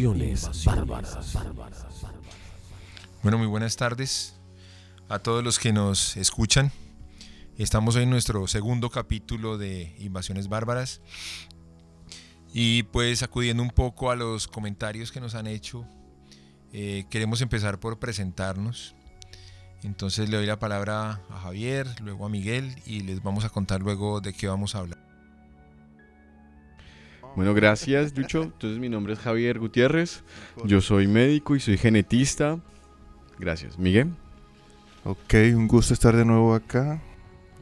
Invasiones bárbaras. Bueno, muy buenas tardes a todos los que nos escuchan. Estamos hoy en nuestro segundo capítulo de Invasiones Bárbaras. Y pues acudiendo un poco a los comentarios que nos han hecho, eh, queremos empezar por presentarnos. Entonces le doy la palabra a Javier, luego a Miguel y les vamos a contar luego de qué vamos a hablar. Bueno, gracias, Ducho. Entonces, mi nombre es Javier Gutiérrez. Yo soy médico y soy genetista. Gracias. Miguel. Ok, un gusto estar de nuevo acá,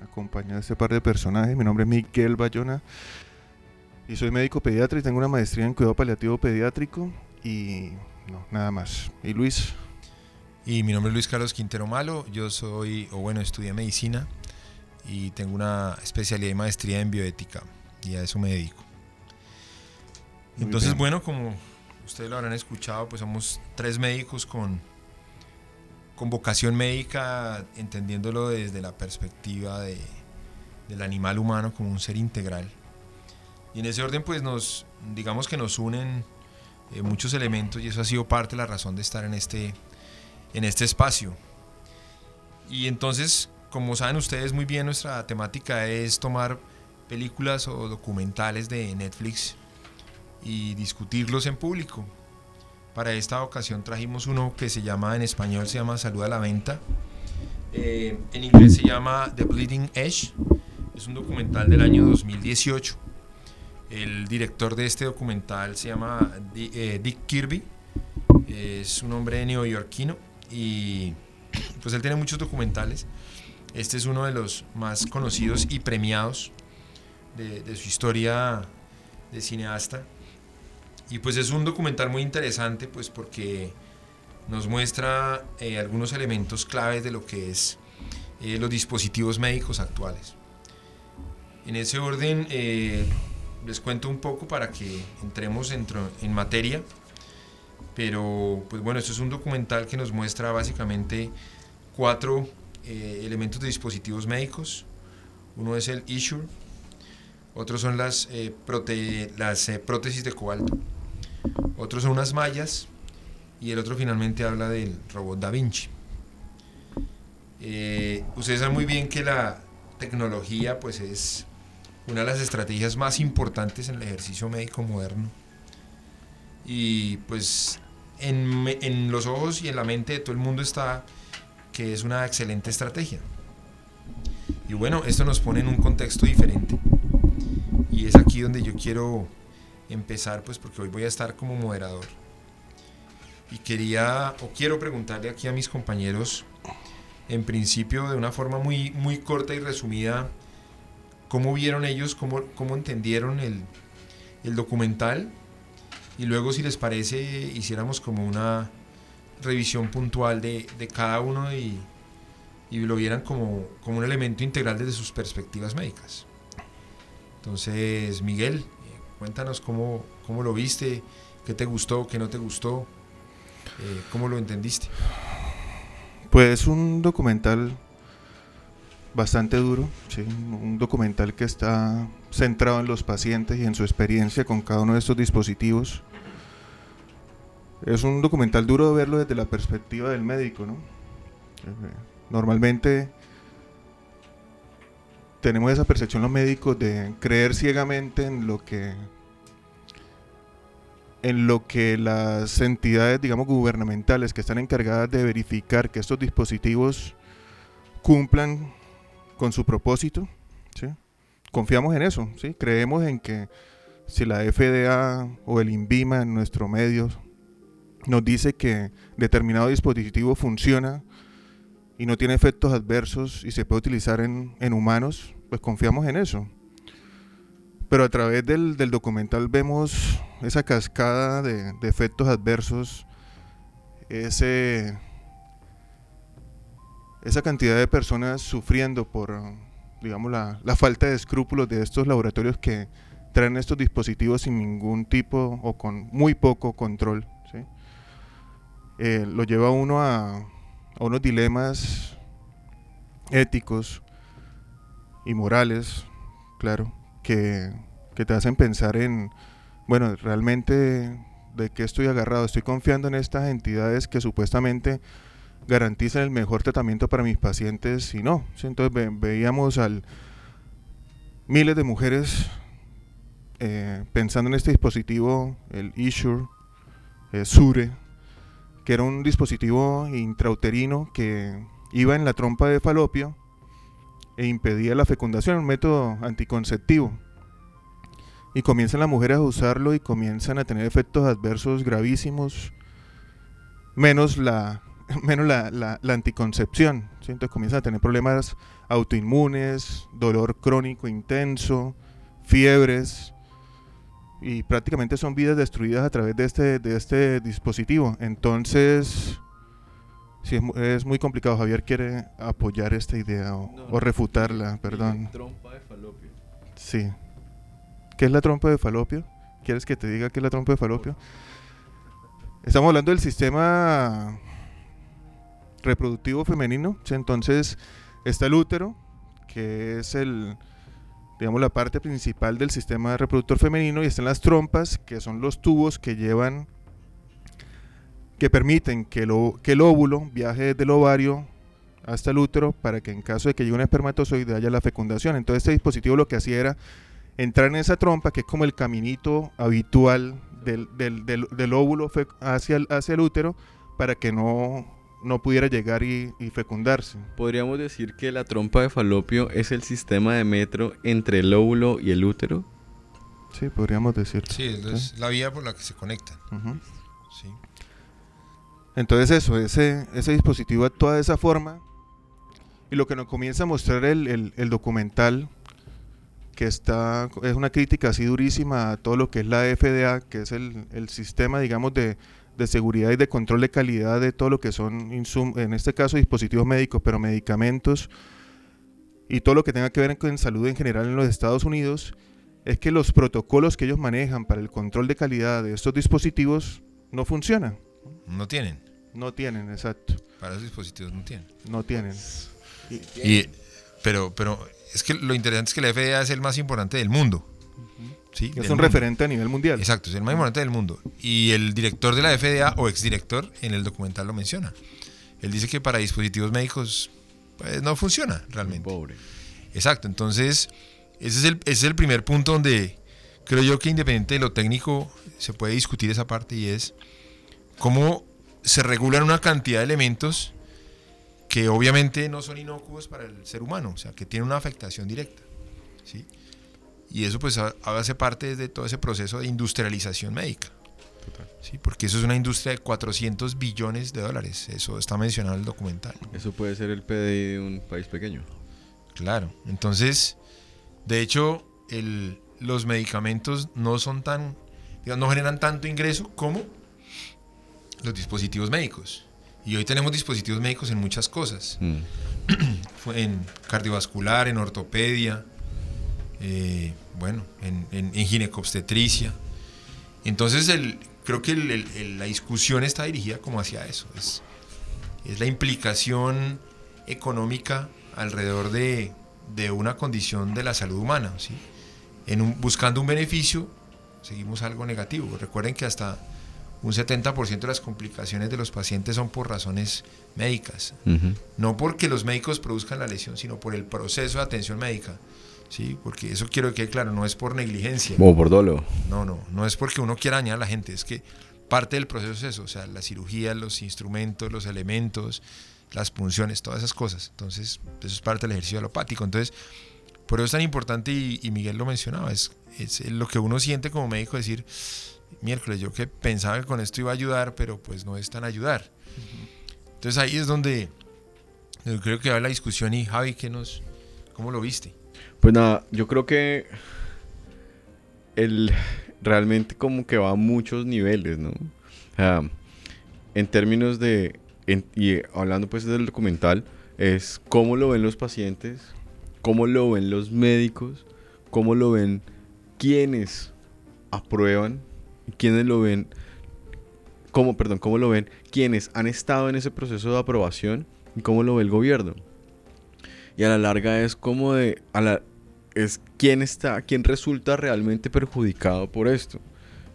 acompañado de este par de personajes. Mi nombre es Miguel Bayona y soy médico pediatra y tengo una maestría en cuidado paliativo pediátrico y no, nada más. ¿Y Luis? Y mi nombre es Luis Carlos Quintero Malo. Yo soy, o bueno, estudié medicina y tengo una especialidad y maestría en bioética y a eso me dedico. Muy Entonces, bien. bueno, como ustedes lo habrán escuchado, pues somos tres médicos con, con vocación médica, entendiéndolo desde la perspectiva de, del animal humano como un ser integral. Y en ese orden, pues nos, digamos que nos unen eh, muchos elementos y eso ha sido parte de la razón de estar en este, en este espacio. Y entonces, como saben ustedes muy bien, nuestra temática es tomar películas o documentales de Netflix y discutirlos en público. Para esta ocasión trajimos uno que se llama, en español se llama Salud a la Venta. Eh, en inglés se llama The Bleeding Edge. Es un documental del año 2018. El director de este documental se llama eh, Dick Kirby. Es un hombre neoyorquino y pues él tiene muchos documentales. Este es uno de los más conocidos y premiados de su historia de cineasta. Y pues es un documental muy interesante pues porque nos muestra eh, algunos elementos claves de lo que es eh, los dispositivos médicos actuales. En ese orden eh, les cuento un poco para que entremos en materia. Pero pues bueno, esto es un documental que nos muestra básicamente cuatro elementos de dispositivos médicos. Uno es el Issue, otros son las, prote- las prótesis de cobalto, otros son unas mallas y el otro finalmente habla del robot Da Vinci. Eh, ustedes saben muy bien que la tecnología pues es una de las estrategias más importantes en el ejercicio médico moderno y pues en, en los ojos y en la mente de todo el mundo está que es una excelente estrategia. Y bueno, esto nos pone en un contexto diferente. Y es aquí donde yo quiero empezar, pues porque hoy voy a estar como moderador. Y quería, o quiero preguntarle aquí a mis compañeros, en principio de una forma muy, muy corta y resumida, cómo vieron ellos, cómo, cómo entendieron el, el documental. Y luego, si les parece, hiciéramos como una revisión puntual de, de cada uno y, y lo vieran como, como un elemento integral desde sus perspectivas médicas. Entonces, Miguel, cuéntanos cómo, cómo lo viste, qué te gustó, qué no te gustó, eh, cómo lo entendiste. Pues un documental bastante duro, un documental que está centrado en los pacientes y en su experiencia con cada uno de estos dispositivos. Es un documental duro verlo desde la perspectiva del médico, ¿no? Eh, Normalmente tenemos esa percepción los médicos de creer ciegamente en lo que en lo que las entidades, digamos, gubernamentales que están encargadas de verificar que estos dispositivos cumplan con su propósito, ¿sí? Confiamos en eso, ¿sí? Creemos en que si la FDA o el INVIMA en nuestro medio nos dice que determinado dispositivo funciona y no tiene efectos adversos y se puede utilizar en, en humanos, pues confiamos en eso. Pero a través del, del documental vemos esa cascada de, de efectos adversos, ese, esa cantidad de personas sufriendo por, digamos, la, falta de escrúpulos de estos laboratorios que traen estos dispositivos sin ningún tipo o con muy poco control. ¿sí? Eh, lo lleva uno a, a unos dilemas éticos y morales, claro, que, que te hacen pensar en, bueno, realmente ¿De qué estoy agarrado? Estoy confiando en estas entidades que supuestamente garantizan el mejor tratamiento para mis pacientes y no. Entonces ve- veíamos al miles de mujeres eh, pensando en este dispositivo, el Isure, eh, Sure, que era un dispositivo intrauterino que iba en la trompa de falopio e impedía la fecundación, un método anticonceptivo. Y comienzan las mujeres a usarlo y comienzan a tener efectos adversos gravísimos, menos la, menos la, la- la anticoncepción. ¿sí? Entonces comienzan a tener problemas autoinmunes, dolor crónico intenso, fiebres, y prácticamente son vidas destruidas a través de este, de este dispositivo. Entonces, sí, es, es muy complicado. Javier quiere apoyar esta idea o, No, o refutarla, perdón. Trompa de falopio. Sí. ¿Qué es la trompa de falopio? ¿Quieres que te diga qué es la trompa de falopio? Estamos hablando del sistema reproductivo femenino. Entonces está el útero, que es el, digamos, la parte principal del sistema reproductor femenino, y están las trompas, que son los tubos que llevan, que permiten que, que el óvulo viaje desde el ovario hasta el útero para que en caso de que llegue un espermatozoide haya la fecundación. Entonces este dispositivo lo que hacía era entrar en esa trompa, que es como el caminito habitual del, del- del- del óvulo hacia el, hacia el útero, para que no, no pudiera llegar y, y fecundarse. Podríamos decir que la trompa de falopio es el sistema de metro entre el óvulo y el útero. Sí, podríamos decir. Sí, es, la vía por la que se conectan. Ujú. Sí. Entonces eso, ese, ese dispositivo actúa de esa forma y lo que nos comienza a mostrar el, el- el documental, que está, es una crítica así durísima a todo lo que es la FDA, que es el, el sistema, digamos, de, de seguridad y de control de calidad de todo lo que son, insum- en este caso, dispositivos médicos, pero medicamentos y todo lo que tenga que ver con salud en general en los Estados Unidos, es que los protocolos que ellos manejan para el control de calidad de estos dispositivos no funcionan. No tienen. No tienen, exacto. Para esos dispositivos no tienen. No tienen. Y, pero, pero es que lo interesante es que la FDA es el más importante del mundo. ¿sí? Es Del un mundo. referente a nivel mundial. Exacto, es el más importante del mundo. Y el director de la FDA o exdirector en el documental lo menciona. Él dice que para dispositivos médicos pues, no funciona realmente. Pobre. Exacto, entonces ese es, el, ese es el primer punto donde creo yo que independiente de lo técnico se puede discutir esa parte y es cómo se regulan una cantidad de elementos que obviamente no son inocuos para el ser humano, o sea, que tienen una afectación directa. ¿sí? Y eso pues ha- hace parte de todo ese proceso de industrialización médica. ¿sí? Porque eso es una industria de 400 billones de dólares, eso está mencionado en el documental. Eso puede ser el PDI de un país pequeño. Claro, entonces, de hecho, el- los medicamentos no son tan, digamos, no generan tanto ingreso como los dispositivos médicos. Y hoy tenemos dispositivos médicos en muchas cosas, Mm. En cardiovascular, en ortopedia, eh, bueno, en, en, en ginecobstetricia. Entonces, el, creo que el- el- el- la discusión está dirigida como hacia eso, es, es la implicación económica alrededor de, de una condición de la salud humana, ¿sí? En un- buscando un beneficio, seguimos algo negativo. Recuerden que hasta un 70% de las complicaciones de los pacientes son por razones médicas. No porque los médicos produzcan la lesión, sino por el proceso de atención médica. ¿sí? Porque eso quiero que quede claro, no es por negligencia. O por dolo. No, no, no es porque uno quiera dañar a la gente, es que parte del proceso es eso, o sea, la cirugía, los instrumentos, los elementos, las punciones, todas esas cosas. Entonces, eso es parte del ejercicio alopático. Entonces, por eso es tan importante, y, y Miguel lo mencionaba, es, es lo que uno siente como médico, decir, miércoles, yo que pensaba que con esto iba a ayudar, pero pues no es tan ayudar. Entonces ahí es donde yo creo que va la discusión y Javi, ¿qué nos, ¿cómo lo viste? Pues nada, yo creo que el realmente como que va a muchos niveles, ¿no? O sea, en términos de, en- y hablando pues del documental, es cómo lo ven los pacientes, cómo lo ven los médicos, cómo lo ven quienes aprueban, quienes lo ven, cómo, perdón, cómo lo ven quienes han estado en ese proceso de aprobación y cómo lo ve el gobierno. Y a la larga es como de, a la, es quién está, quién resulta realmente perjudicado por esto.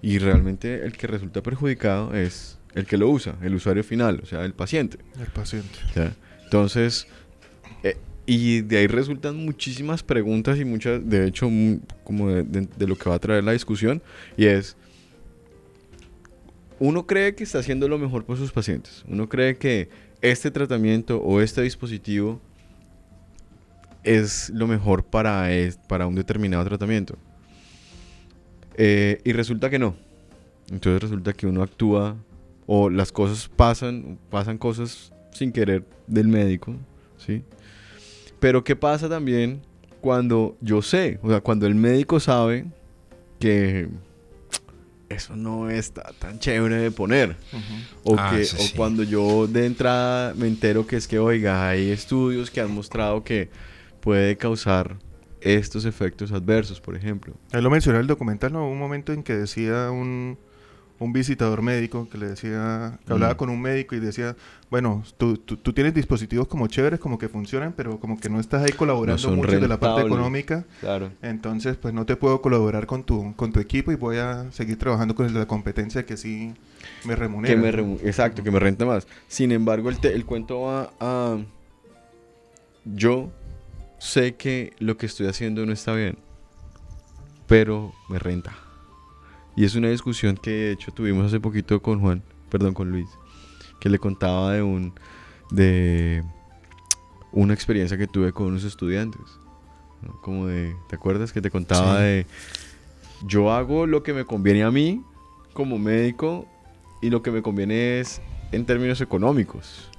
Y realmente el que resulta perjudicado es el que lo usa, el usuario final, o sea, el paciente. El paciente. ¿ya? Entonces, eh, y de ahí resultan muchísimas preguntas y muchas, de hecho, mu- como de, de- de lo que va a traer la discusión, y es, uno cree que está haciendo lo mejor por sus pacientes, uno cree que este tratamiento o este dispositivo es lo mejor para, para un determinado tratamiento. Eh, y resulta que no. Entonces resulta que uno actúa o las cosas pasan, pasan cosas sin querer del médico, ¿sí? Pero ¿qué pasa también cuando yo sé, o sea, cuando el médico sabe que eso no está tan chévere de poner? O, Ah, que, o sí. cuando yo de entrada me entero que es que, oiga, hay estudios que han mostrado que puede causar estos efectos adversos, por ejemplo. Ahí lo mencioné en el documental, ¿no? Hubo un momento en que decía un, un visitador médico que le decía, que hablaba Mm. con un médico y decía, bueno, tú, tú, tú tienes dispositivos como chéveres, como que funcionan, pero como que no estás ahí colaborando mucho de la parte económica, Claro. entonces pues no te puedo colaborar con tu, con tu equipo y voy a seguir trabajando con el de la competencia que sí me remunera. Que me remu- exacto, que me renta más. Sin embargo, el, te- el cuento va a... Yo sé que lo que estoy haciendo no está bien, pero me renta. Y es una discusión que de hecho tuvimos hace poquito con Juan, perdón, con Luis, que le contaba de un de una experiencia que tuve con unos estudiantes. ¿no? Como de, ¿te acuerdas que te contaba Sí. de yo hago lo que me conviene a mí como médico y lo que me conviene es en términos económicos.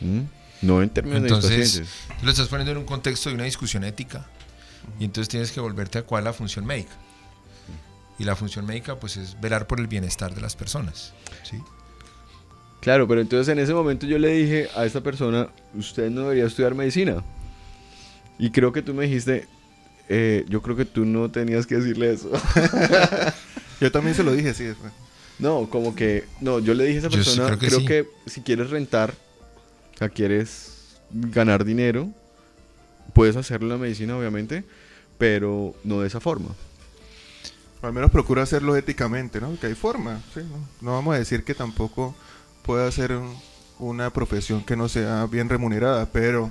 ¿Mm? No en términos de Entonces, pacientes. Tú lo estás poniendo en un contexto de una discusión ética y entonces tienes que volverte a cuál es la función médica. Y la función médica pues es velar por el bienestar de las personas. ¿sí? Claro, pero entonces en ese momento yo le dije a esta persona, usted no debería estudiar medicina. Y creo que tú me dijiste, eh, yo creo que tú no tenías que decirle eso. Yo también se lo dije, sí. no, como que, no, yo le dije a esa Yo sí persona, creo que creo sí. que si quieres rentar, o sea, quieres ganar dinero, puedes hacerlo en la medicina, obviamente, pero no de esa forma. Al menos procura hacerlo éticamente, ¿no? Que hay forma, sí, ¿no? No vamos a decir que tampoco pueda ser un- una profesión que no sea bien remunerada, pero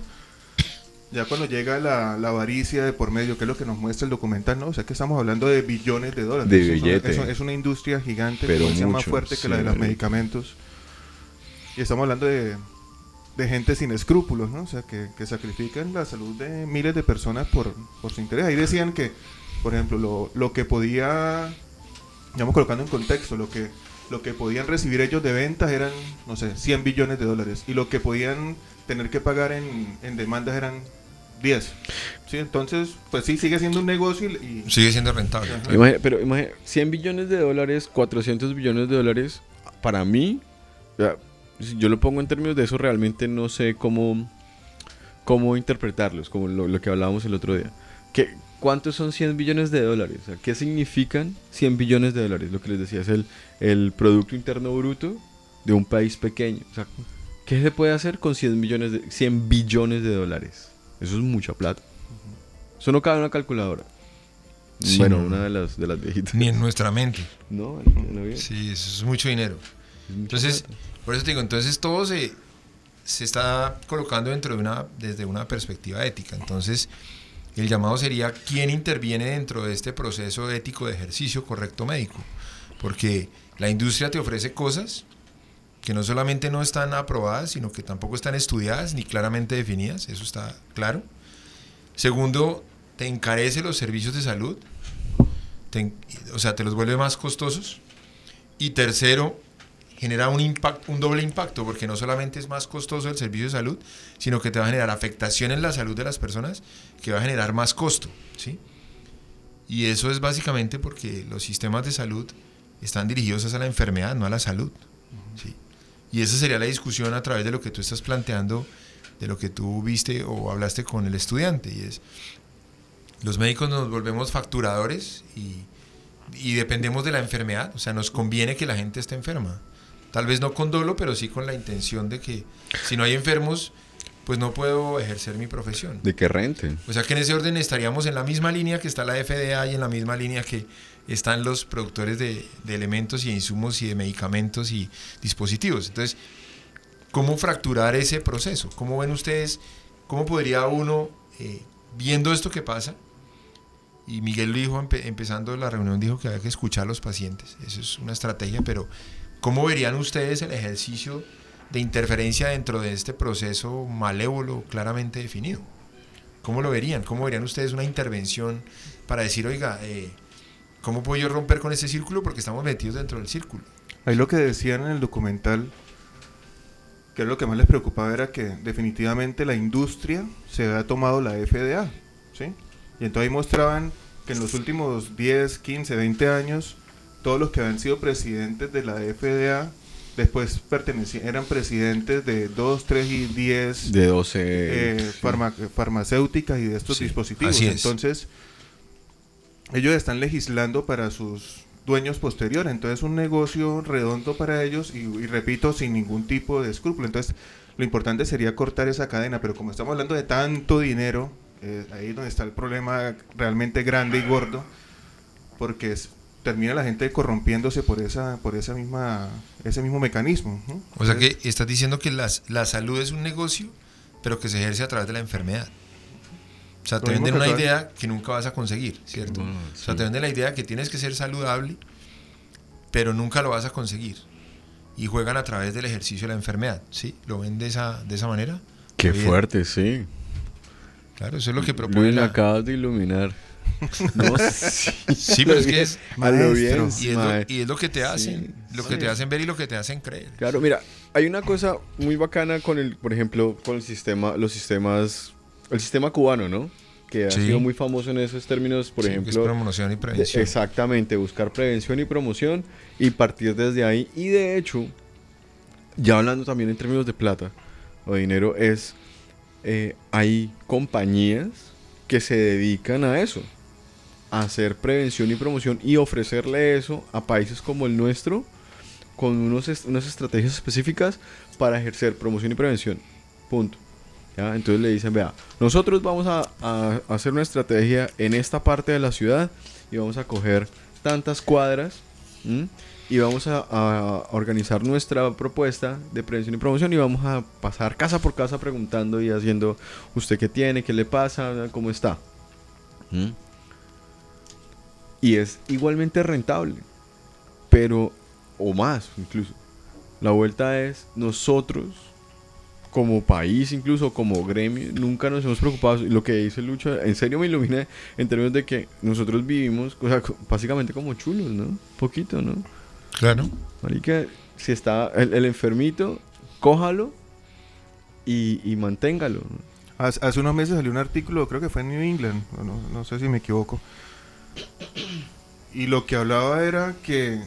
ya cuando llega la, la avaricia de por medio, que es lo que nos muestra el documental, ¿no? O sea que estamos hablando de billones de dólares. De Es una- billete. Es, una- es una industria gigante, Pero ser más mucho, fuerte que la de los medicamentos. Y estamos hablando de, de gente sin escrúpulos, ¿no? O sea, que, que sacrifican la salud de miles de personas por, por su interés. Ahí decían que, por ejemplo, lo, lo que podía, digamos, colocando en contexto, lo que, lo que podían recibir ellos de ventas eran, no sé, 100 billones de dólares. Y lo que podían tener que pagar en, en demandas eran 10. ¿Sí? Entonces, pues sí, sigue siendo un negocio y... y- Sigue siendo rentable. Imagina- pero imagina, 100 billones de dólares, 400 billones de dólares, para mí, si yo lo pongo en términos de eso, realmente no sé cómo, cómo interpretarlos, como lo, lo que hablábamos el otro día. ¿Qué, ¿Cuántos son 100 billones de dólares? O sea, ¿Qué significan 100 billones de dólares? Lo que les decía es el, el Producto Interno Bruto de un país pequeño. O sea, ¿qué se puede hacer con 100, millones de, 100 billones de dólares? Eso es mucha plata. Eso no cabe en una calculadora. Sí, bueno, no, una de las, de las viejitas. Ni en nuestra mente. No, en la vida. Sí, eso es mucho dinero. Es Entonces, plata. por eso te digo, entonces todo se, se está colocando dentro de una, desde una perspectiva ética. Entonces, el llamado sería quién interviene dentro de este proceso ético de ejercicio correcto médico. Porque la industria te ofrece cosas que no solamente no están aprobadas, sino que tampoco están estudiadas ni claramente definidas, eso está claro. Segundo, te encarece los servicios de salud, o sea, te los vuelve más costosos. Y tercero, genera un, impacto, un doble impacto, porque no solamente es más costoso el servicio de salud, sino que te va a generar afectación en la salud de las personas, que va a generar más costo. ¿sí? Y eso es básicamente porque los sistemas de salud están dirigidos a la enfermedad, no a la salud. ¿sí? Y esa sería la discusión a través de lo que tú estás planteando, de lo que tú viste o hablaste con el estudiante. Y es, los médicos nos volvemos facturadores y, y dependemos de la enfermedad. O sea, nos conviene que la gente esté enferma. Tal vez no con dolo, pero sí con la intención de que si no hay enfermos, pues no puedo ejercer mi profesión. De que renten. O sea que en ese orden estaríamos en la misma línea que está la FDA y en la misma línea que están los productores de, de elementos y insumos y de medicamentos y dispositivos. Entonces, ¿cómo fracturar ese proceso? ¿Cómo ven ustedes, cómo podría uno, eh, viendo esto que pasa, y Miguel lo dijo empe- empezando la reunión, dijo que había que escuchar a los pacientes, eso es una estrategia, pero ¿cómo verían ustedes el ejercicio de interferencia dentro de este proceso malévolo claramente definido? ¿Cómo lo verían? ¿Cómo verían ustedes una intervención para decir, oiga, eh, ¿cómo puedo yo romper con ese círculo? Porque estamos metidos dentro del círculo. Ahí lo que decían en el documental, que lo que más les preocupaba, era que definitivamente la industria se había tomado la FDA, ¿sí? Y entonces ahí mostraban que en los últimos 10, 15, 20 años, todos los que habían sido presidentes de la FDA, después eran presidentes de 2, 3 y 10 De 12. eh, sí. farma- farmacéuticas y de estos Sí, dispositivos. así es. Entonces, ellos están legislando para sus dueños posteriores. Entonces, un negocio redondo para ellos y, y repito, sin ningún tipo de escrúpulo. Entonces, lo importante sería cortar esa cadena, pero como estamos hablando de tanto dinero, eh, ahí es donde está el problema realmente grande y gordo, porque es- termina la gente corrompiéndose por esa por esa misma ese mismo mecanismo. ¿no? O sea que estás diciendo que las- la salud es un negocio, pero que se ejerce a través de la enfermedad. O sea, te venden una idea que nunca vas a conseguir, ¿cierto? Ah, O sea, sí. te venden la idea que tienes que ser saludable, pero nunca lo vas a conseguir. Y juegan a través del ejercicio de la enfermedad, ¿sí? ¿Lo ven de esa, de esa manera? Qué fuerte, sí. Claro, eso es lo que propone Luis, me la... acabas de iluminar. No, sí. Sí, pero es que es... Bien. Y es, lo, y es lo que te hacen, lo que sí. te hacen ver y lo que te hacen creer. Claro, mira, hay una cosa muy bacana con el, por ejemplo, con el sistema, los sistemas, el sistema cubano, ¿no? Que ha Sí. sido muy famoso en esos términos, por Sí, que es ejemplo, promoción y prevención. exactamente, buscar prevención y promoción y partir desde ahí. Y de hecho, ya hablando también en términos de plata o dinero, es eh, hay compañías que se dedican a eso, hacer prevención y promoción y ofrecerle eso a países como el nuestro con unos unas estrategias específicas para ejercer promoción y prevención. Punto. Entonces le dicen, vea, nosotros vamos a, hacer una estrategia en esta parte de la ciudad y vamos a coger tantas cuadras y vamos a, organizar nuestra propuesta de prevención y promoción y vamos a pasar casa por casa preguntando y haciendo, ¿usted qué tiene? ¿Qué le pasa? ¿Cómo está? Y es igualmente rentable, pero, o más incluso. La vuelta es nosotros como país, incluso como gremio, nunca nos hemos preocupado. Lo que dice Lucho, en serio me ilumina en términos de que nosotros vivimos, o sea, básicamente como chulos, ¿no? Poquito, ¿no? Claro. Marica, si está el, el enfermito, cójalo y, y manténgalo. ¿no? Hace, hace unos meses salió un artículo, creo que fue en New England, no, no sé si me equivoco. Y lo que hablaba era que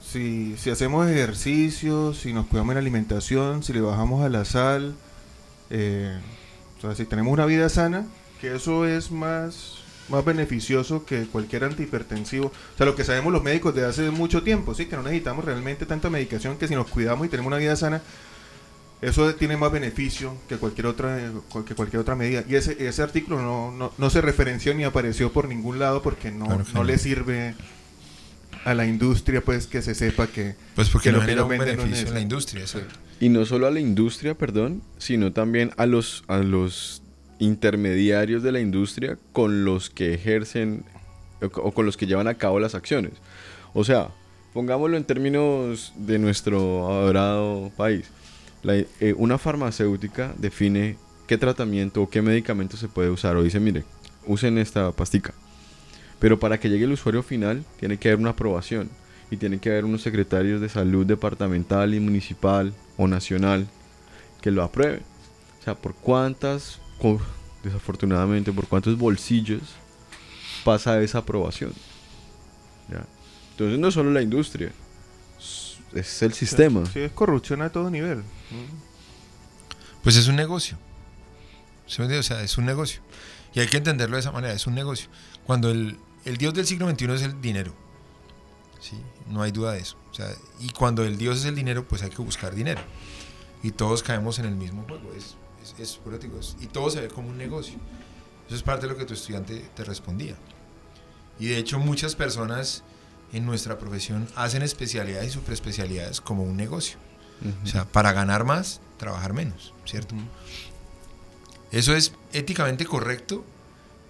si, si hacemos ejercicio, si nos cuidamos en la alimentación, si le bajamos a la sal, eh, o sea, si tenemos una vida sana, que eso es más, más beneficioso que cualquier antihipertensivo. O sea, lo que sabemos los médicos de hace mucho tiempo, sí, que no necesitamos realmente tanta medicación, que si nos cuidamos y tenemos una vida sana, eso tiene más beneficio que cualquier otra que cualquier otra medida. Y ese, ese artículo no, no, no se referenció ni apareció por ningún lado porque no, Claro que no le sirve a la industria pues que se sepa que Pues porque que no lo que genera ellos un beneficio en la industria. Y no solo a la industria, perdón, sino también a los, a los intermediarios de la industria con los que ejercen o, o con los que llevan a cabo las acciones. O sea, pongámoslo en términos de nuestro adorado país. La- eh, una farmacéutica define qué tratamiento o qué medicamento se puede usar o dice, mire, usen esta pastica. Pero para que llegue el usuario final tiene que haber una aprobación y tiene que haber unos secretarios de salud departamental y municipal o nacional que lo aprueben. O sea, por cuántas, desafortunadamente, por cuántos bolsillos pasa esa aprobación. Entonces no solo la industria, es- el sistema. sí, es corrupción a todo nivel. Pues es un negocio. ¿Sí me entiende? O sea, es un negocio. Y hay que entenderlo de esa manera, es un negocio. Cuando el, el Dios del siglo XXI es el dinero. ¿sí? No hay duda de eso. O sea, y cuando el Dios es el dinero, pues hay que buscar dinero. Y todos caemos en el mismo juego. Es, Es, es- y todo se ve como un negocio. Eso es parte de lo que tu estudiante te respondía. Y de hecho muchas personas en nuestra profesión hacen especialidades y superespecialidades como un negocio. O sea, para ganar más, trabajar menos, ¿cierto? Eso es éticamente correcto,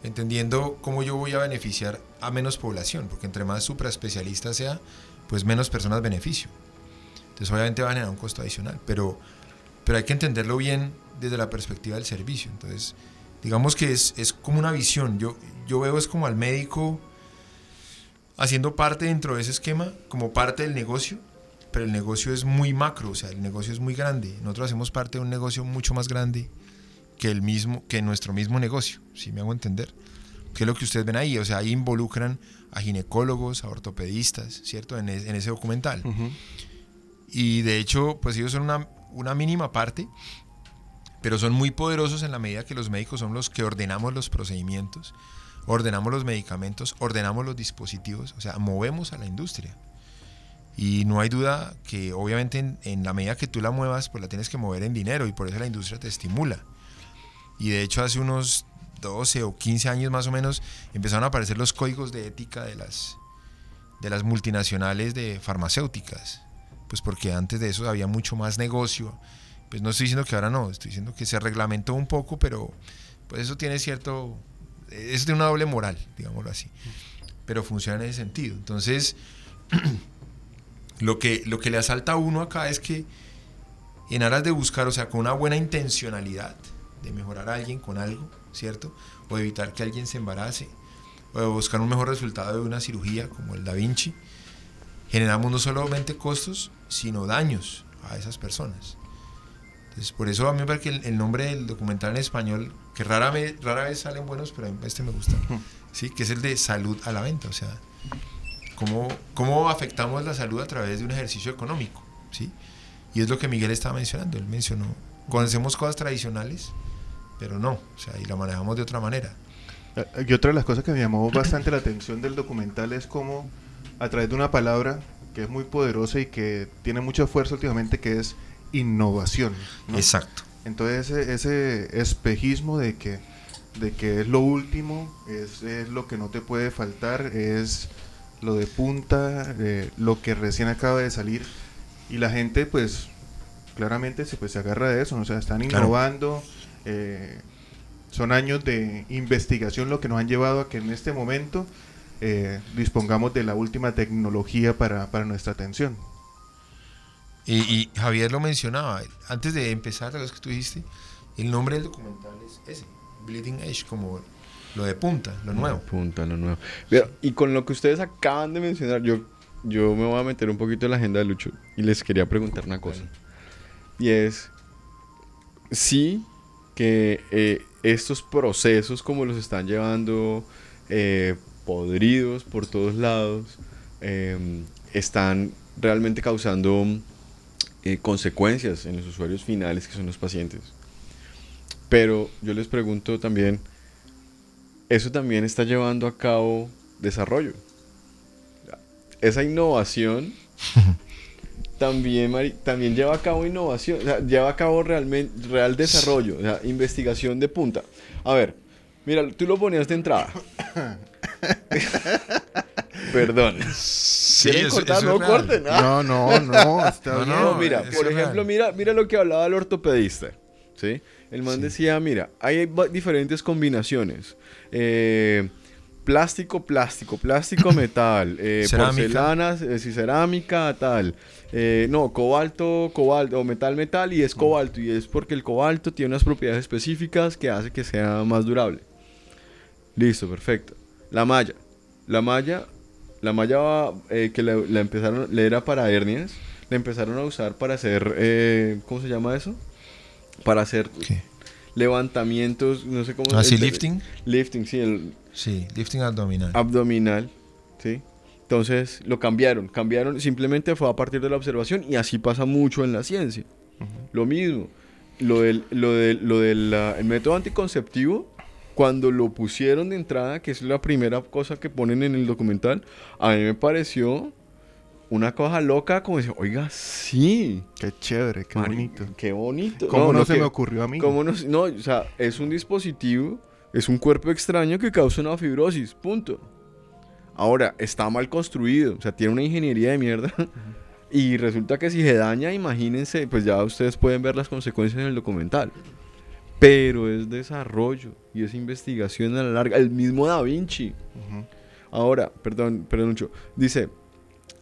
entendiendo cómo yo voy a beneficiar a menos población, porque entre más supraespecialista sea, pues menos personas beneficio. Entonces obviamente va a generar un costo adicional, pero, pero hay que entenderlo bien desde la perspectiva del servicio. Entonces, digamos que es, es como una visión. Yo, yo veo es como al médico haciendo parte dentro de ese esquema, como parte del negocio, pero el negocio es muy macro, o sea, el negocio es muy grande. Nosotros hacemos parte de un negocio mucho más grande que el mismo, que nuestro mismo negocio, si me hago entender. ¿Qué es lo que ustedes ven ahí? O sea, ahí involucran a ginecólogos, a ortopedistas, ¿cierto? En, es- en ese documental. Y de hecho, pues ellos son una, una mínima parte, pero son muy poderosos en la medida que los médicos son los que ordenamos los procedimientos, ordenamos los medicamentos, ordenamos los dispositivos, o sea, movemos a la industria. Y no hay duda que obviamente en, la medida que tú la muevas, pues la tienes que mover en dinero y por eso la industria te estimula. Y de hecho hace unos 12 o 15 años más o menos empezaron a aparecer los códigos de ética de las, de las multinacionales de farmacéuticas. Pues porque antes de eso había mucho más negocio. Pues no estoy diciendo que ahora no, estoy diciendo que se reglamentó un poco, pero pues eso tiene cierto, es de una doble moral, digámoslo así. Pero funciona en ese sentido. Entonces, lo que, lo que le asalta a uno acá es que en aras de buscar, o sea, con una buena intencionalidad de mejorar a alguien con algo, ¿cierto? O evitar que alguien se embarace, o de buscar un mejor resultado de una cirugía como el Da Vinci, generamos no solamente costos, sino daños a esas personas. Entonces, por eso a mí me parece que el nombre del documental en español, que rara vez, rara vez salen buenos, pero este me gusta, ¿sí? que es el de salud a la venta, o sea, cómo, cómo afectamos la salud a través de un ejercicio económico, ¿sí? Y es lo que Miguel estaba mencionando, él mencionó, conocemos cosas tradicionales, pero no, o sea, y la manejamos de otra manera. Eh, Y otra de las cosas que me llamó bastante la atención del documental es cómo a través de una palabra que es muy poderosa y que tiene mucha fuerza últimamente, que es innovación. ¿no? Exacto. Entonces ese, ese espejismo de que, de que es lo último, es, es lo que no te puede faltar, es lo de punta, eh, lo que recién acaba de salir. Y la gente pues claramente se, pues, se agarra de eso, ¿no? o sea, están Claro. innovando. eh, son años de investigación lo que nos han llevado a que en este momento eh, dispongamos de la última tecnología para, para nuestra atención. Y, y Javier lo mencionaba, antes de empezar, lo que tú dijiste, el nombre del documental es ese, Bleeding Edge, como lo de punta, lo nuevo. Punta, lo nuevo. Mira, y con lo que ustedes acaban de mencionar, yo, yo me voy a meter un poquito en la agenda de Lucho y les quería preguntar una cosa. Y es, sí que eh, estos procesos como los están llevando eh, podridos por todos lados, eh, están realmente causando eh, consecuencias en los usuarios finales que son los pacientes. Pero yo les pregunto también, eso también está llevando a cabo desarrollo. Esa innovación también, también lleva a cabo innovación, o sea, lleva a cabo realmente, real desarrollo, o sea, investigación de punta. A ver, mira, tú lo ponías de entrada. Perdón. Sí, ¿Quieren eso- cortar? no es real. corten. ah. No, no, no, está No, bien. no, mira, por es ejemplo, mira, mira lo que hablaba el ortopedista, ¿sí? El man decía, mira, hay diferentes combinaciones. Eh, plástico, plástico, plástico, metal, eh, Cerámica. porcelana, eh, sí, cerámica, tal. Eh, no, cobalto, cobalto, o metal, metal, y es cobalto. Y es porque el cobalto tiene unas propiedades específicas que hace que sea más durable. Listo, perfecto. La malla. La malla, la malla eh, que la, la empezaron, le era para hernias, la empezaron a usar para hacer, eh, ¿cómo se llama eso? Para hacer ¿Qué? levantamientos, no sé cómo. ¿Así el- lifting? Lifting, sí, el Sí, lifting abdominal. abdominal, ¿sí? Entonces lo cambiaron, cambiaron, simplemente fue a partir de la observación y así pasa mucho en la ciencia. Lo mismo, lo del, lo del, lo del ah, el método anticonceptivo, cuando lo pusieron de entrada, que es la primera cosa que ponen en el documental, a mí me pareció una cosa loca como decir, oiga, sí. Qué chévere, qué Mari- bonito. Qué bonito. ¿Cómo no, se que- me ocurrió a mí? ¿Cómo no, no, o sea, es un dispositivo, es un cuerpo extraño que causa una fibrosis, punto. Ahora, está mal construido, o sea, tiene una ingeniería de mierda. Y resulta que si se daña, imagínense, pues ya ustedes pueden ver las consecuencias en el documental. Pero es desarrollo y es investigación a la larga. El mismo Da Vinci. Ahora, perdón, perdón mucho. Dice,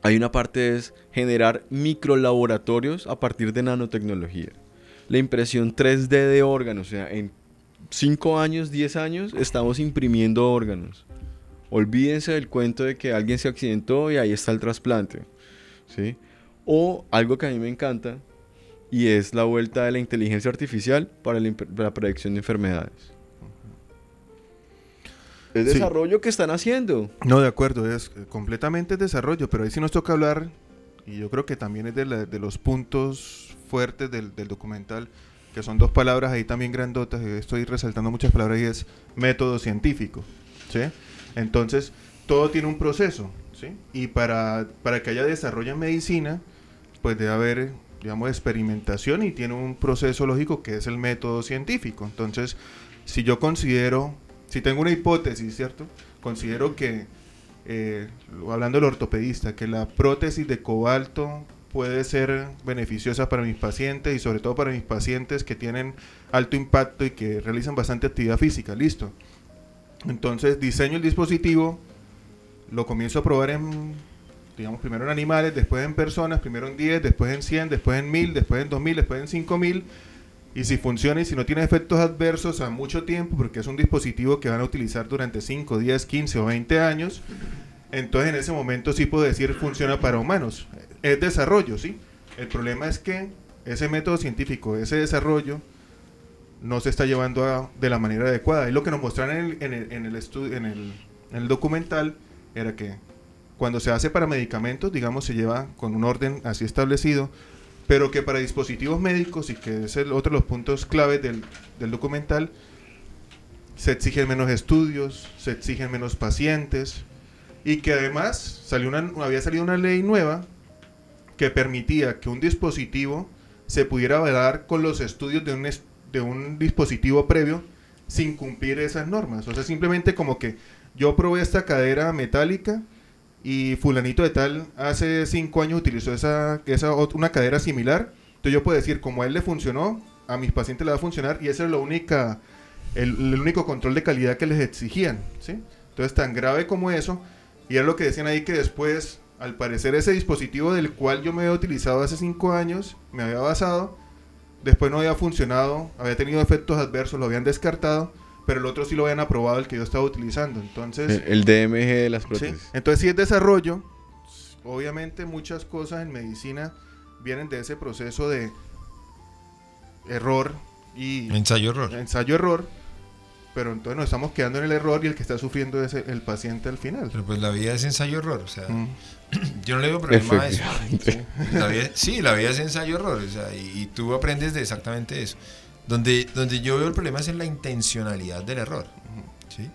hay una parte es generar microlaboratorios a partir de nanotecnología. La impresión 3D de órganos, o sea, en 5 años, 10 años, estamos imprimiendo órganos. Olvídense del cuento de que alguien se accidentó y ahí está el trasplante. ¿sí? O algo que a mí me encanta y es la vuelta de la inteligencia artificial para la, la predicción de enfermedades. Es Sí. desarrollo que están haciendo. No, de acuerdo, es completamente desarrollo, pero ahí sí nos toca hablar, y yo creo que también es de, la- de los puntos fuertes del, del documental, que son dos palabras ahí también grandotas, estoy resaltando muchas palabras y es método científico, ¿sí? Entonces, todo tiene un proceso, ¿sí? Y para, para que haya desarrollo en medicina, pues debe haber, digamos, experimentación y tiene un proceso lógico que es el método científico. Entonces, si yo considero, si tengo una hipótesis, ¿cierto? Considero que, eh, hablando del ortopedista, que la prótesis de cobalto puede ser beneficiosa para mis pacientes y sobre todo para mis pacientes que tienen alto impacto y que realizan bastante actividad física, listo. Entonces diseño el dispositivo, lo comienzo a probar en, digamos, primero en animales, después en personas, primero en 10, después en 100, después en 1000, después en 2000, después en 5000. Y si funciona y si no tiene efectos adversos a mucho tiempo, porque es un dispositivo que van a utilizar durante 5, 10, 15 o 20 años, entonces en ese momento sí puedo decir funciona para humanos. Es desarrollo, ¿sí? El problema es que ese método científico, ese desarrollo, no se está llevando de la manera adecuada. Y lo que nos mostraron en el, en el, en en el, en el documental era que cuando se hace para medicamentos, digamos, se lleva con un orden así establecido, pero que para dispositivos médicos, y que es el otro de los puntos claves del, del documental, se exigen menos estudios, se exigen menos pacientes, y que además salió una, había salido una ley nueva que permitía que un dispositivo se pudiera avalar con los estudios de un, de un dispositivo previo sin cumplir esas normas. O sea, simplemente como que yo probé esta cadera metálica y fulanito de tal hace cinco años utilizó esa, esa una cadera similar. Entonces yo puedo decir, como a él le funcionó, a mis pacientes le va a funcionar y ese es lo única, el, único control de calidad que les exigían. ¿sí? Entonces tan grave como eso. Y era lo que decían ahí que después, al parecer ese dispositivo del cual yo me había utilizado hace cinco años, me había basado, después no había funcionado, había tenido efectos adversos, lo habían descartado, pero el otro sí lo habían aprobado, el que yo estaba utilizando. Entonces... El, el DMG de las Sí, prótesis. Entonces, si es desarrollo, obviamente muchas cosas en medicina vienen de ese proceso de error y Ensayo-error. ensayo-error, pero entonces nos estamos quedando en el error y el que está sufriendo es el, el paciente al final. Pero pues la vida es ensayo-error. O sea, Mm, yo no le veo problema a eso. Efectivamente. La vida- sí, la vida es ensayo-error. O sea, y, y tú aprendes de exactamente eso. Donde, donde yo veo el problema es en la intencionalidad del error. ¿sí?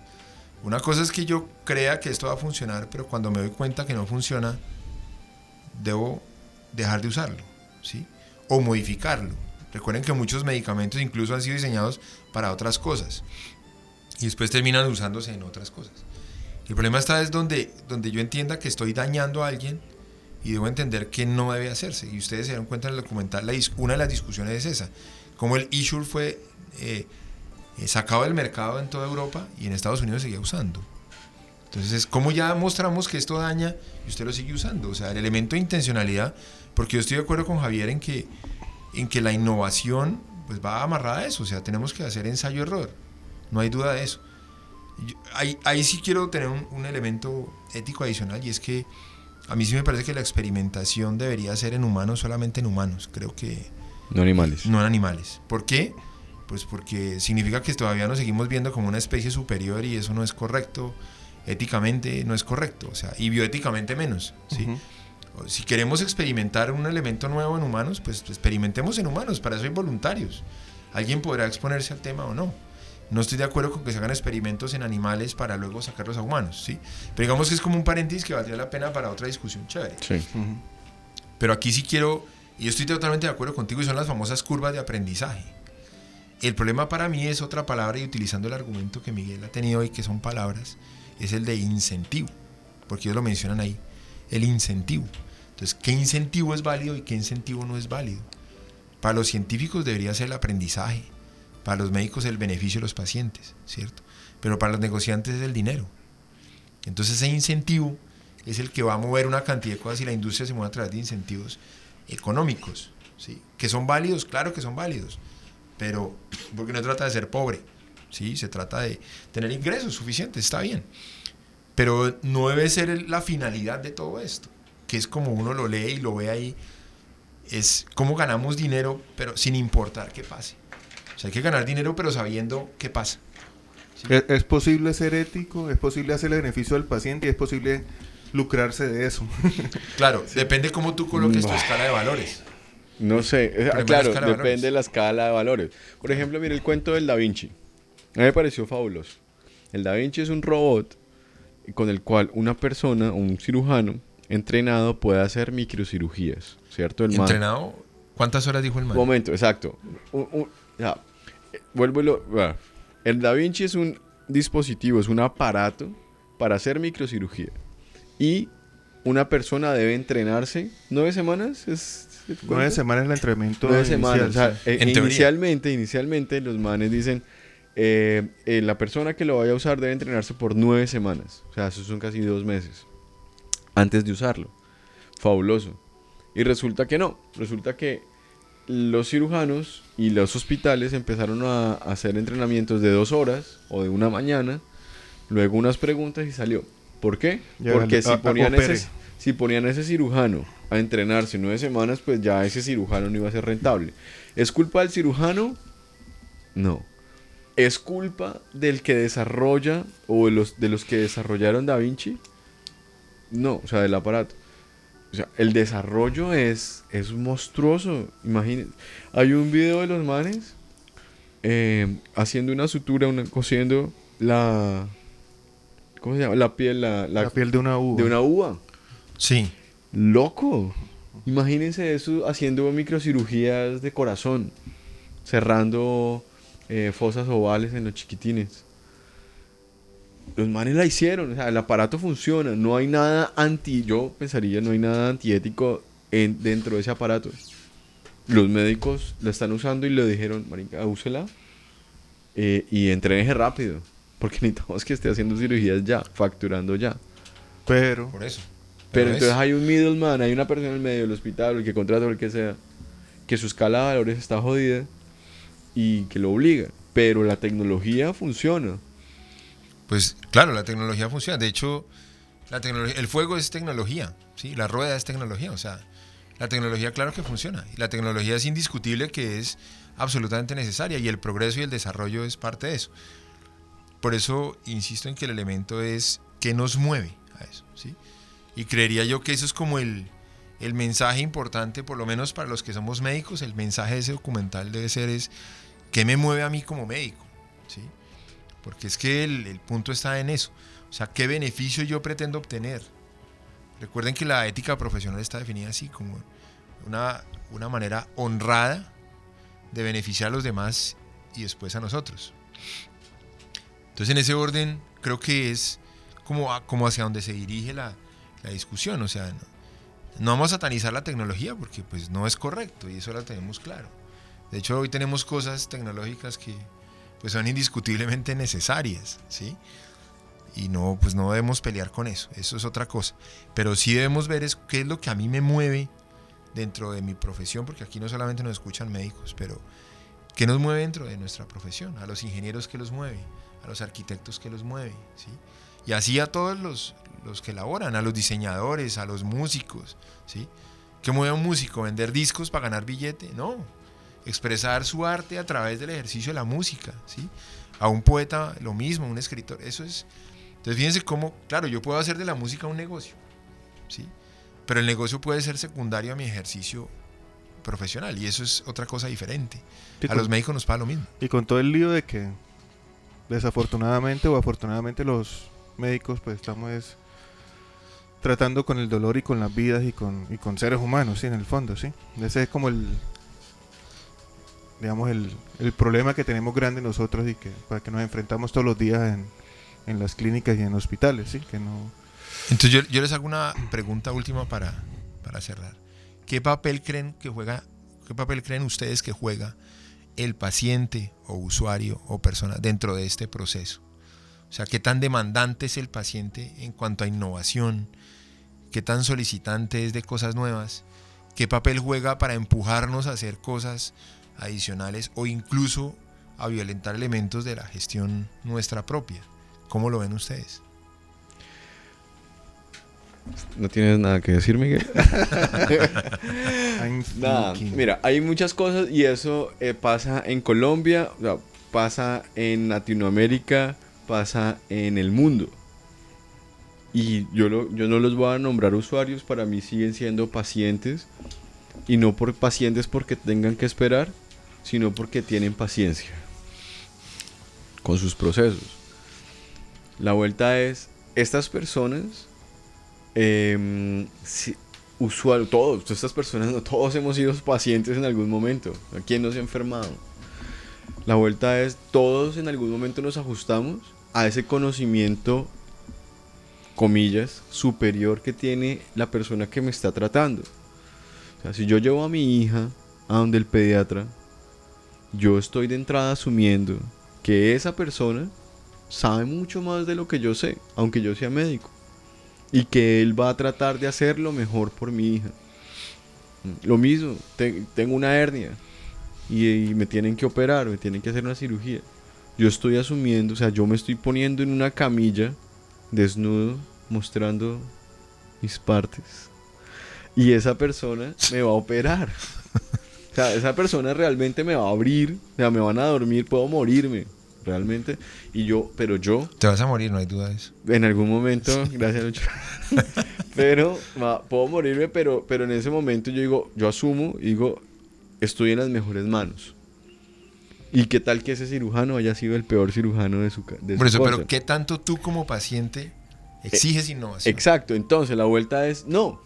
Una cosa es que yo crea que esto va a funcionar, pero cuando me doy cuenta que no funciona, debo dejar de usarlo. ¿sí? O modificarlo. Recuerden que muchos medicamentos incluso han sido diseñados para otras cosas. Y después terminan usándose en otras cosas. El problema está es donde, donde yo entienda que estoy dañando a alguien y debo entender que no debe hacerse. Y ustedes se dieron cuenta en el documental, la una de las discusiones es esa. Cómo el Issuer fue eh, eh, sacado del mercado en toda Europa y en Estados Unidos seguía usando. Entonces, es como ya mostramos que esto daña y usted lo sigue usando. O sea, el elemento de intencionalidad, porque yo estoy de acuerdo con Javier en que, en que la innovación pues va amarrada a eso. O sea, tenemos que hacer ensayo-error. No hay duda de eso. Yo- ahí, ahí sí quiero tener un, un elemento ético adicional y es que a mí sí me parece que la experimentación debería ser en humanos, solamente en humanos. Creo que No animales. no en animales. ¿Por qué? Pues porque significa que todavía nos seguimos viendo como una especie superior y eso no es correcto. Éticamente no es correcto. O sea, y bioéticamente menos. ¿sí? Si queremos experimentar un elemento nuevo en humanos, pues experimentemos en humanos. Para eso hay voluntarios. Alguien podrá exponerse al tema o no. No estoy de acuerdo con que se hagan experimentos en animales para luego sacarlos a humanos, ¿sí? Pero digamos que es como un paréntesis que valdría la pena para otra discusión chévere. Sí. Pero aquí sí quiero, y estoy totalmente de acuerdo contigo, y son las famosas curvas de aprendizaje. El problema para mí es otra palabra, y utilizando el argumento que Miguel ha tenido hoy, que son palabras, es el de incentivo, porque ellos lo mencionan ahí, el incentivo. Entonces, ¿qué incentivo es válido y qué incentivo no es válido? Para los científicos debería ser el aprendizaje, para los médicos el beneficio de los pacientes, ¿cierto? Pero para los negociantes es el dinero. Entonces ese incentivo es el que va a mover una cantidad de cosas y la industria se mueve a través de incentivos económicos, ¿sí? Que son válidos, claro que son válidos, pero porque no trata de ser pobre, ¿sí? Se trata de tener ingresos suficientes, está bien. Pero no debe ser el- la finalidad de todo esto, que es como uno lo lee y lo ve ahí, es cómo ganamos dinero, pero sin importar qué pase. O sea, hay que ganar dinero, pero sabiendo qué pasa. ¿Es, es posible ser ético, es posible hacerle beneficio al paciente y es posible lucrarse de eso. Claro, depende cómo tú coloques tu escala de valores. No sé, eh, la claro, de depende valores. de la escala de valores. Por ejemplo, mire el cuento del Da Vinci. A mí me pareció fabuloso. El Da Vinci es un robot con el cual una persona, un cirujano entrenado puede hacer microcirugías, ¿cierto? El man- Entrenado, ¿cuántas horas dijo el man? Momento, exacto. Un- un- ya, eh, vuelvo lo- bueno. El Da Vinci es un dispositivo, es un aparato para hacer microcirugía. Y una persona debe entrenarse nueve semanas. ¿Es, Nueve semanas el entrenamiento Nueve inicial, semanas. o sea, sí. eh, inicialmente, inicialmente los manes dicen, eh, eh, la persona que lo vaya a usar debe entrenarse por nueve semanas. O sea, eso son casi dos meses antes de usarlo. Fabuloso. Y resulta que no. Resulta que los cirujanos y los hospitales empezaron a hacer entrenamientos de dos horas o de una mañana. Luego unas preguntas y salió. ¿Por qué? Ya, Porque si a- ponían, ese, si ponían a ese cirujano a entrenarse nueve semanas, pues ya ese cirujano no iba a ser rentable. ¿Es culpa del cirujano? No. ¿Es culpa del que desarrolla o de los, de los que desarrollaron Da Vinci? No, o sea, del aparato. O sea, el desarrollo es, es monstruoso. Imagínense. Hay un video de los manes eh, haciendo una sutura, una, cosiendo la. ¿Cómo se llama? La piel, la, la- La piel de una uva. de una uva. Sí. Loco. Imagínense eso haciendo microcirugías de corazón, cerrando eh, fosas ovales en los chiquitines. Los manes la hicieron, o sea, el aparato funciona, no hay nada anti, yo pensaría, no hay nada antiético en, dentro de ese aparato. Los médicos la están usando y le dijeron, marica, úsela eh, y entreneje rápido, porque necesitamos que esté haciendo cirugías ya, facturando ya. Pero Por eso. Pero es- entonces hay un middleman, hay una persona en el medio del hospital, el que contrata o el que sea, que su escala de valores está jodida y que lo obliga. Pero la tecnología funciona. Pues claro, la tecnología funciona. De hecho, la tecnología, el fuego es tecnología, ¿sí? La rueda es tecnología, o sea, la tecnología claro que funciona. Y la tecnología es indiscutible que es absolutamente necesaria y el progreso y el desarrollo es parte de eso. Por eso insisto en que el elemento es qué nos mueve a eso, ¿sí? Y creería yo que eso es como el, el mensaje importante, por lo menos para los que somos médicos, el mensaje de ese documental debe ser es qué me mueve a mí como médico, ¿sí? Porque es que el, el punto está en eso. O sea, ¿qué beneficio yo pretendo obtener? Recuerden que la ética profesional está definida así, como una, una manera honrada de beneficiar a los demás y después a nosotros. Entonces, en ese orden, creo que es como, como hacia donde se dirige la, la discusión. O sea, no, no vamos a satanizar la tecnología porque pues no es correcto y eso lo tenemos claro. De hecho, hoy tenemos cosas tecnológicas que pues son indiscutiblemente necesarias, ¿sí? Y no, pues no debemos pelear con eso, eso es otra cosa. Pero sí debemos ver es qué es lo que a mí me mueve dentro de mi profesión, porque aquí no solamente nos escuchan médicos, pero qué nos mueve dentro de nuestra profesión, a los ingenieros que los mueve, a los arquitectos que los mueve, ¿sí? Y así a todos los, los que laboran, a los diseñadores, a los músicos, ¿sí? ¿Qué mueve a un músico? ¿Vender discos para ganar billete? No, expresar su arte a través del ejercicio de la música, ¿sí? A un poeta lo mismo, un escritor, eso es... Entonces fíjense cómo, claro, yo puedo hacer de la música un negocio, ¿sí? Pero el negocio puede ser secundario a mi ejercicio profesional y eso es otra cosa diferente. y A con, los médicos nos pasa lo mismo. y con todo el lío de que desafortunadamente o afortunadamente los médicos pues estamos es tratando con el dolor y con las vidas y con, y con seres humanos, sí, en el fondo, sí. Ese es como el, digamos, el, el problema que tenemos grande nosotros y que para que nos enfrentamos todos los días en, en las clínicas y en hospitales, sí, que no... Entonces yo, yo les hago una pregunta última para, para cerrar. ¿Qué papel creen que juega, qué papel creen ustedes que juega el paciente o usuario o persona dentro de este proceso? O sea, ¿qué tan demandante es el paciente en cuanto a innovación? ¿Qué tan solicitante es de cosas nuevas? ¿Qué papel juega para empujarnos a hacer cosas adicionales o incluso a violentar elementos de la gestión nuestra propia? ¿Cómo lo ven ustedes? ¿No tienes nada que decir, Miguel? Mira, hay muchas cosas y eso eh, pasa en Colombia, o sea, pasa en Latinoamérica, pasa en el mundo. Y yo, lo- yo no los voy a nombrar usuarios, para mí siguen siendo pacientes. Y no por pacientes porque tengan que esperar, sino porque tienen paciencia con sus procesos. La vuelta es, estas personas, em, si- usuario, todos, estas personas, todos hemos sido pacientes en algún momento. ¿A quién no se ha enfermado? La vuelta es, todos en algún momento nos ajustamos a ese conocimiento, comillas, superior que tiene la persona que me está tratando. O sea, si yo llevo a mi hija a donde el pediatra, yo estoy de entrada asumiendo que esa persona sabe mucho más de lo que yo sé, aunque yo sea médico y que él va a tratar de hacer lo mejor por mi hija. Lo mismo, te- tengo una hernia y, y me tienen que operar, me tienen que hacer una cirugía. Yo estoy asumiendo, o sea, yo me estoy poniendo en una camilla, desnudo, mostrando mis partes. Y esa persona me va a operar. O sea, esa persona realmente me va a abrir, o sea, me van a dormir, puedo morirme, realmente. Y yo, pero yo, Te vas a morir, no hay duda de eso. en algún momento, gracias Lucho. pero puedo morirme, pero, pero en ese momento yo digo, yo asumo, digo, estoy en las mejores manos. ¿Y qué tal que ese cirujano haya sido el peor cirujano de su, de Por su eso, cosa? pero ¿qué tanto tú como paciente exiges innovación? Exacto, entonces la vuelta es no.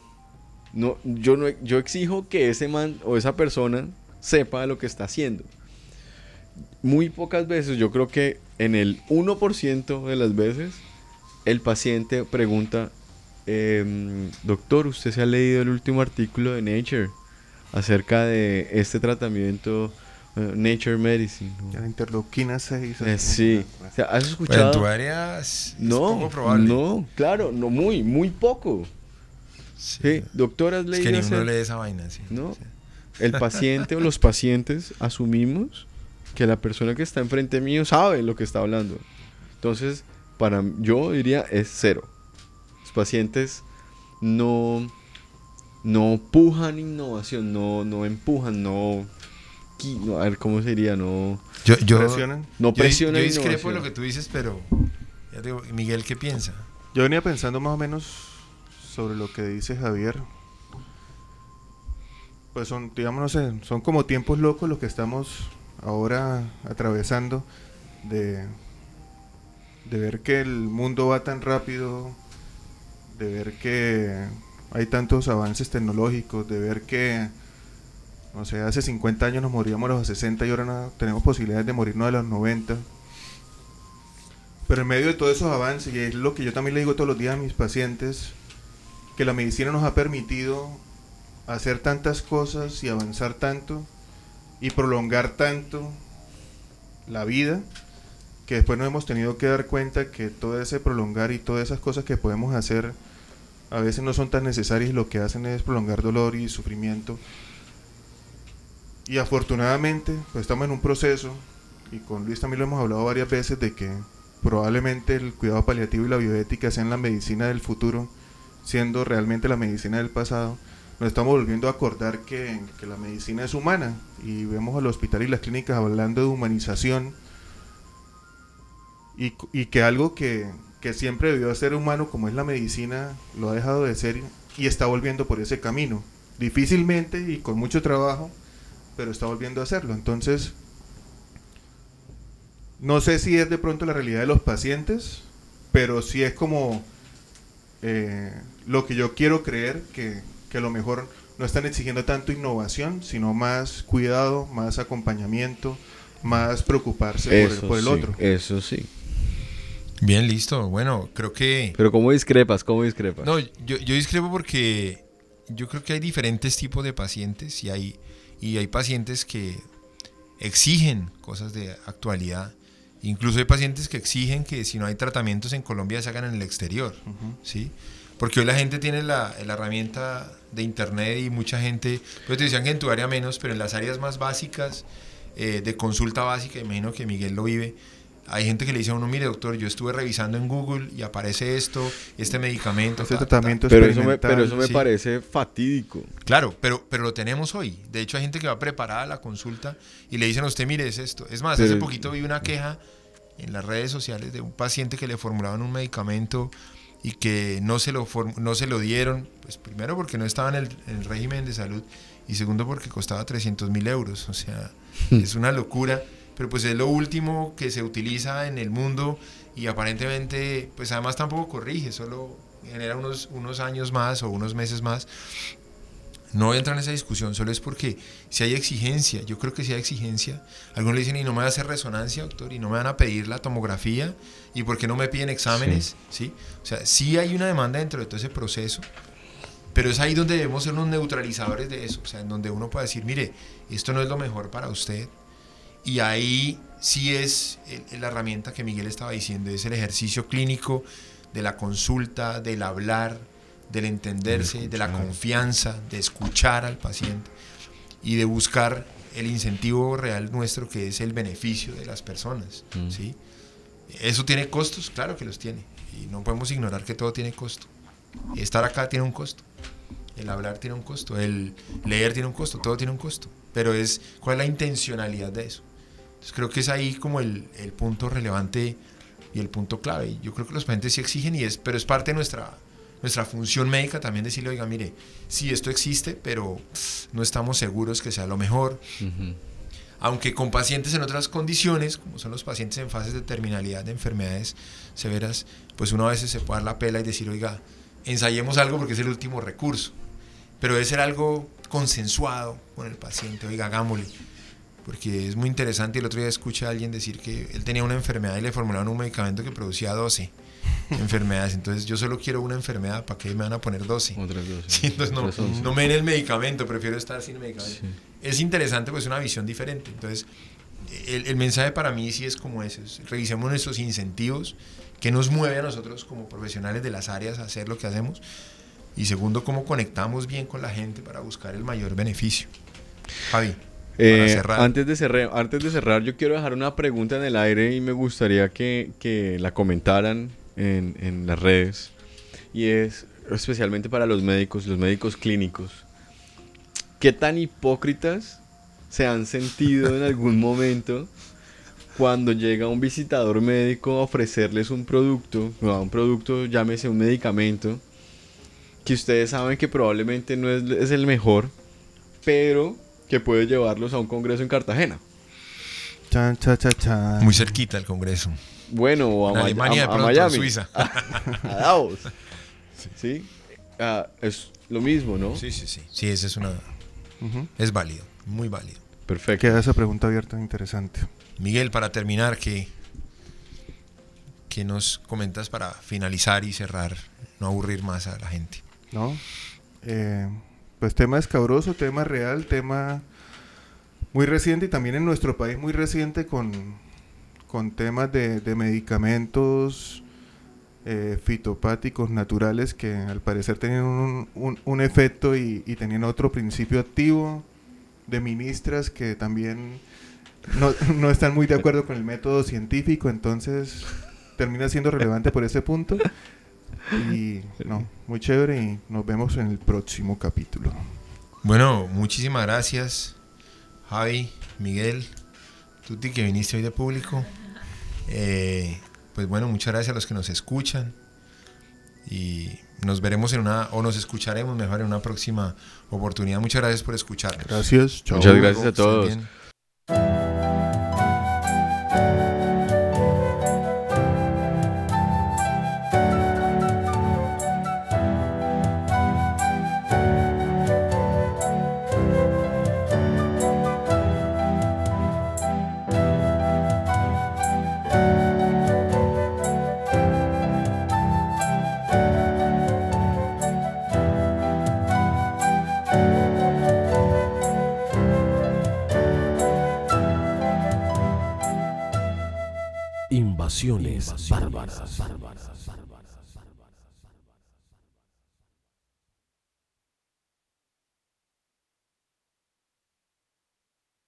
No, yo no yo exijo que ese man o esa persona sepa lo que está haciendo. Muy pocas veces, yo creo que en el 1% de las veces el paciente pregunta, em, doctor, ¿usted se ha leído el último artículo de Nature acerca de este tratamiento eh, Nature Medicine? Ya la interleuquina 6. Eh, sí, o sea, ¿has Bueno, en escuchado? tu área es, es No, poco probable. no, claro, no muy, muy poco. Sí. Sí, doctor, ¿has Es leído que ni ese- uno lee esa vaina, sí. No. Sí. El paciente o los pacientes asumimos que la persona que está enfrente mío sabe lo que está hablando. Entonces, para yo diría es cero. Los pacientes no no pujan innovación, no no empujan, no, no, a ver cómo sería, no Yo, yo, presionan. no yo, presionan yo discrepo de innovación. lo que tú dices, pero ya te digo, Miguel, ¿qué piensa? Yo venía pensando más o menos sobre lo que dice Javier. Pues son, digamos, no sé, son como tiempos locos los que estamos ahora atravesando de, de ver que el mundo va tan rápido, de ver que hay tantos avances tecnológicos, de ver que, no sé, hace 50 años nos moríamos a los 60 y ahora no- tenemos posibilidades de morirnos a los 90. Pero en medio de todos esos avances, y es lo que yo también le digo todos los días a mis pacientes, que la medicina nos ha permitido hacer tantas cosas y avanzar tanto y prolongar tanto la vida, que después nos hemos tenido que dar cuenta que todo ese prolongar y todas esas cosas que podemos hacer a veces no son tan necesarias lo que hacen es prolongar dolor y sufrimiento. Y afortunadamente, pues estamos en un proceso, y con Luis también lo hemos hablado varias veces, de que probablemente el cuidado paliativo y la bioética sean la medicina del futuro, siendo realmente la medicina del pasado. Nos estamos volviendo a acordar que, que la medicina es humana y vemos al hospital y las clínicas hablando de humanización y, y que algo que, que siempre debió ser humano como es la medicina lo ha dejado de ser y está volviendo por ese camino. Difícilmente y con mucho trabajo, pero está volviendo a hacerlo. Entonces, no sé si es de pronto la realidad de los pacientes, pero sí es como eh, lo que yo quiero creer, que, que a lo mejor no están exigiendo tanto innovación, sino más cuidado, más acompañamiento, más preocuparse por el, Eso por el sí, otro. Eso sí. Bien, listo. Bueno, creo que... Pero ¿cómo discrepas? ¿Cómo discrepas? No, yo, yo discrepo porque yo creo que hay diferentes tipos de pacientes y hay, y hay pacientes que exigen cosas de actualidad. Incluso hay pacientes que exigen que si no hay tratamientos en Colombia se hagan en el exterior. ¿sí? Porque hoy la gente tiene la, la herramienta de internet y mucha gente, pues te decían que en tu área menos, pero en las áreas más básicas, eh, de consulta básica, imagino que Miguel lo vive, hay gente que le dice a uno, mire doctor, yo estuve revisando en Google y aparece esto, este medicamento. Este ta, ta, ta". tratamiento pero, eso me, experimental, pero eso me sí. parece fatídico. Claro, pero, pero lo tenemos hoy. De hecho, hay gente que va preparada a la consulta y le dicen a usted, mire, es esto. Es más, Pero- hace poquito vi una queja en las redes sociales de un paciente que le formulaban un medicamento y que no se lo, form- no se lo dieron, pues primero porque no estaba en el, en el régimen de salud y segundo porque costaba 300 mil euros. O sea, es una locura, pero pues es lo último que se utiliza en el mundo y aparentemente, pues además tampoco corrige, solo genera unos, unos años más o unos meses más. No voy a entrar en esa discusión, solo es porque si hay exigencia, yo creo que si hay exigencia, algunos le dicen y no me va a hacer resonancia, doctor, y no me van a pedir la tomografía, y por qué no me piden exámenes, ¿sí? O sea, sí hay una demanda dentro de todo ese proceso, pero es ahí donde debemos ser unos neutralizadores de eso, o sea, en donde uno puede decir, mire, esto no es lo mejor para usted, y ahí sí es el- la herramienta que Miguel estaba diciendo, es el ejercicio clínico de la consulta, del hablar, del entenderse, de la confianza, de escuchar al paciente y de buscar el incentivo real nuestro que es el beneficio de las personas. Mm. ¿sí? ¿Eso tiene costos? Claro que los tiene. Y no podemos ignorar que todo tiene costo. Estar acá tiene un costo. El hablar tiene un costo. El leer tiene un costo. Todo tiene un costo. Pero es cuál es la intencionalidad de eso. Entonces creo que es ahí como el, el punto relevante y el punto clave. Yo creo que los pacientes sí exigen, y es, pero es parte de nuestra, nuestra función médica también decirle, oiga, mire, sí, esto existe, pero no estamos seguros que sea lo mejor. Aunque con pacientes en otras condiciones, como son los pacientes en fases de terminalidad de enfermedades severas, pues uno a veces se puede dar la pela y decir, oiga, ensayemos algo porque es el último recurso. Pero debe ser algo consensuado con el paciente, oiga, hagámosle. Porque es muy interesante. El otro día escuché a alguien decir que él tenía una enfermedad y le formularon un medicamento que producía 12 enfermedades. Entonces yo solo quiero una enfermedad, ¿para qué me van a poner 12? Otras dos. Sí, entonces no, no me den el medicamento, prefiero estar sin medicamento. Sí. Es interesante, pues una visión diferente. Entonces, el, el mensaje para mí sí es como ese. es, revisemos nuestros incentivos, que nos mueve a nosotros como profesionales de las áreas a hacer lo que hacemos. Y segundo, cómo conectamos bien con la gente para buscar el mayor beneficio. Javi, Eh. Antes, de cerrar, antes de cerrar, yo quiero dejar una pregunta en el aire y me gustaría que, que la comentaran en, en las redes. Y es especialmente para los médicos, los médicos clínicos. ¿Qué tan hipócritas se han sentido en algún momento cuando llega un visitador médico a ofrecerles un producto, no, un producto, llámese un medicamento, que ustedes saben que probablemente no es, es el mejor, pero que puede llevarlos a un congreso en Cartagena. Chan, cha, cha, chan. Muy cerquita el Congreso. Bueno, o a, Alemania, a- de a pronto, en Miami, Suiza. a Davos. ¿Sí? Ah, es lo mismo, ¿no? Sí, sí, sí. Sí, ese es una. Es válido, muy válido. Perfecto. Queda esa pregunta abierta interesante. Miguel, para terminar, ¿qué, ¿qué nos comentas para finalizar y cerrar? No aburrir más a la gente. ¿no? Eh, pues tema escabroso, tema real, tema muy reciente y también en nuestro país muy reciente con, con temas de, de medicamentos eh, fitopáticos naturales que al parecer tenían un, un- efecto y, y tenían otro principio activo, de ministras que también no, no están muy de acuerdo con el método científico, entonces termina siendo relevante por ese punto. Y no, muy chévere y nos vemos en el próximo capítulo. Bueno, muchísimas gracias, Javi, Miguel, Tuti, que viniste hoy de público. Eh, pues bueno, muchas gracias a los que nos escuchan. Y nos veremos en una, o nos escucharemos mejor en una próxima oportunidad. Muchas gracias por escucharnos. Gracias, chao. Muchas gracias a todos.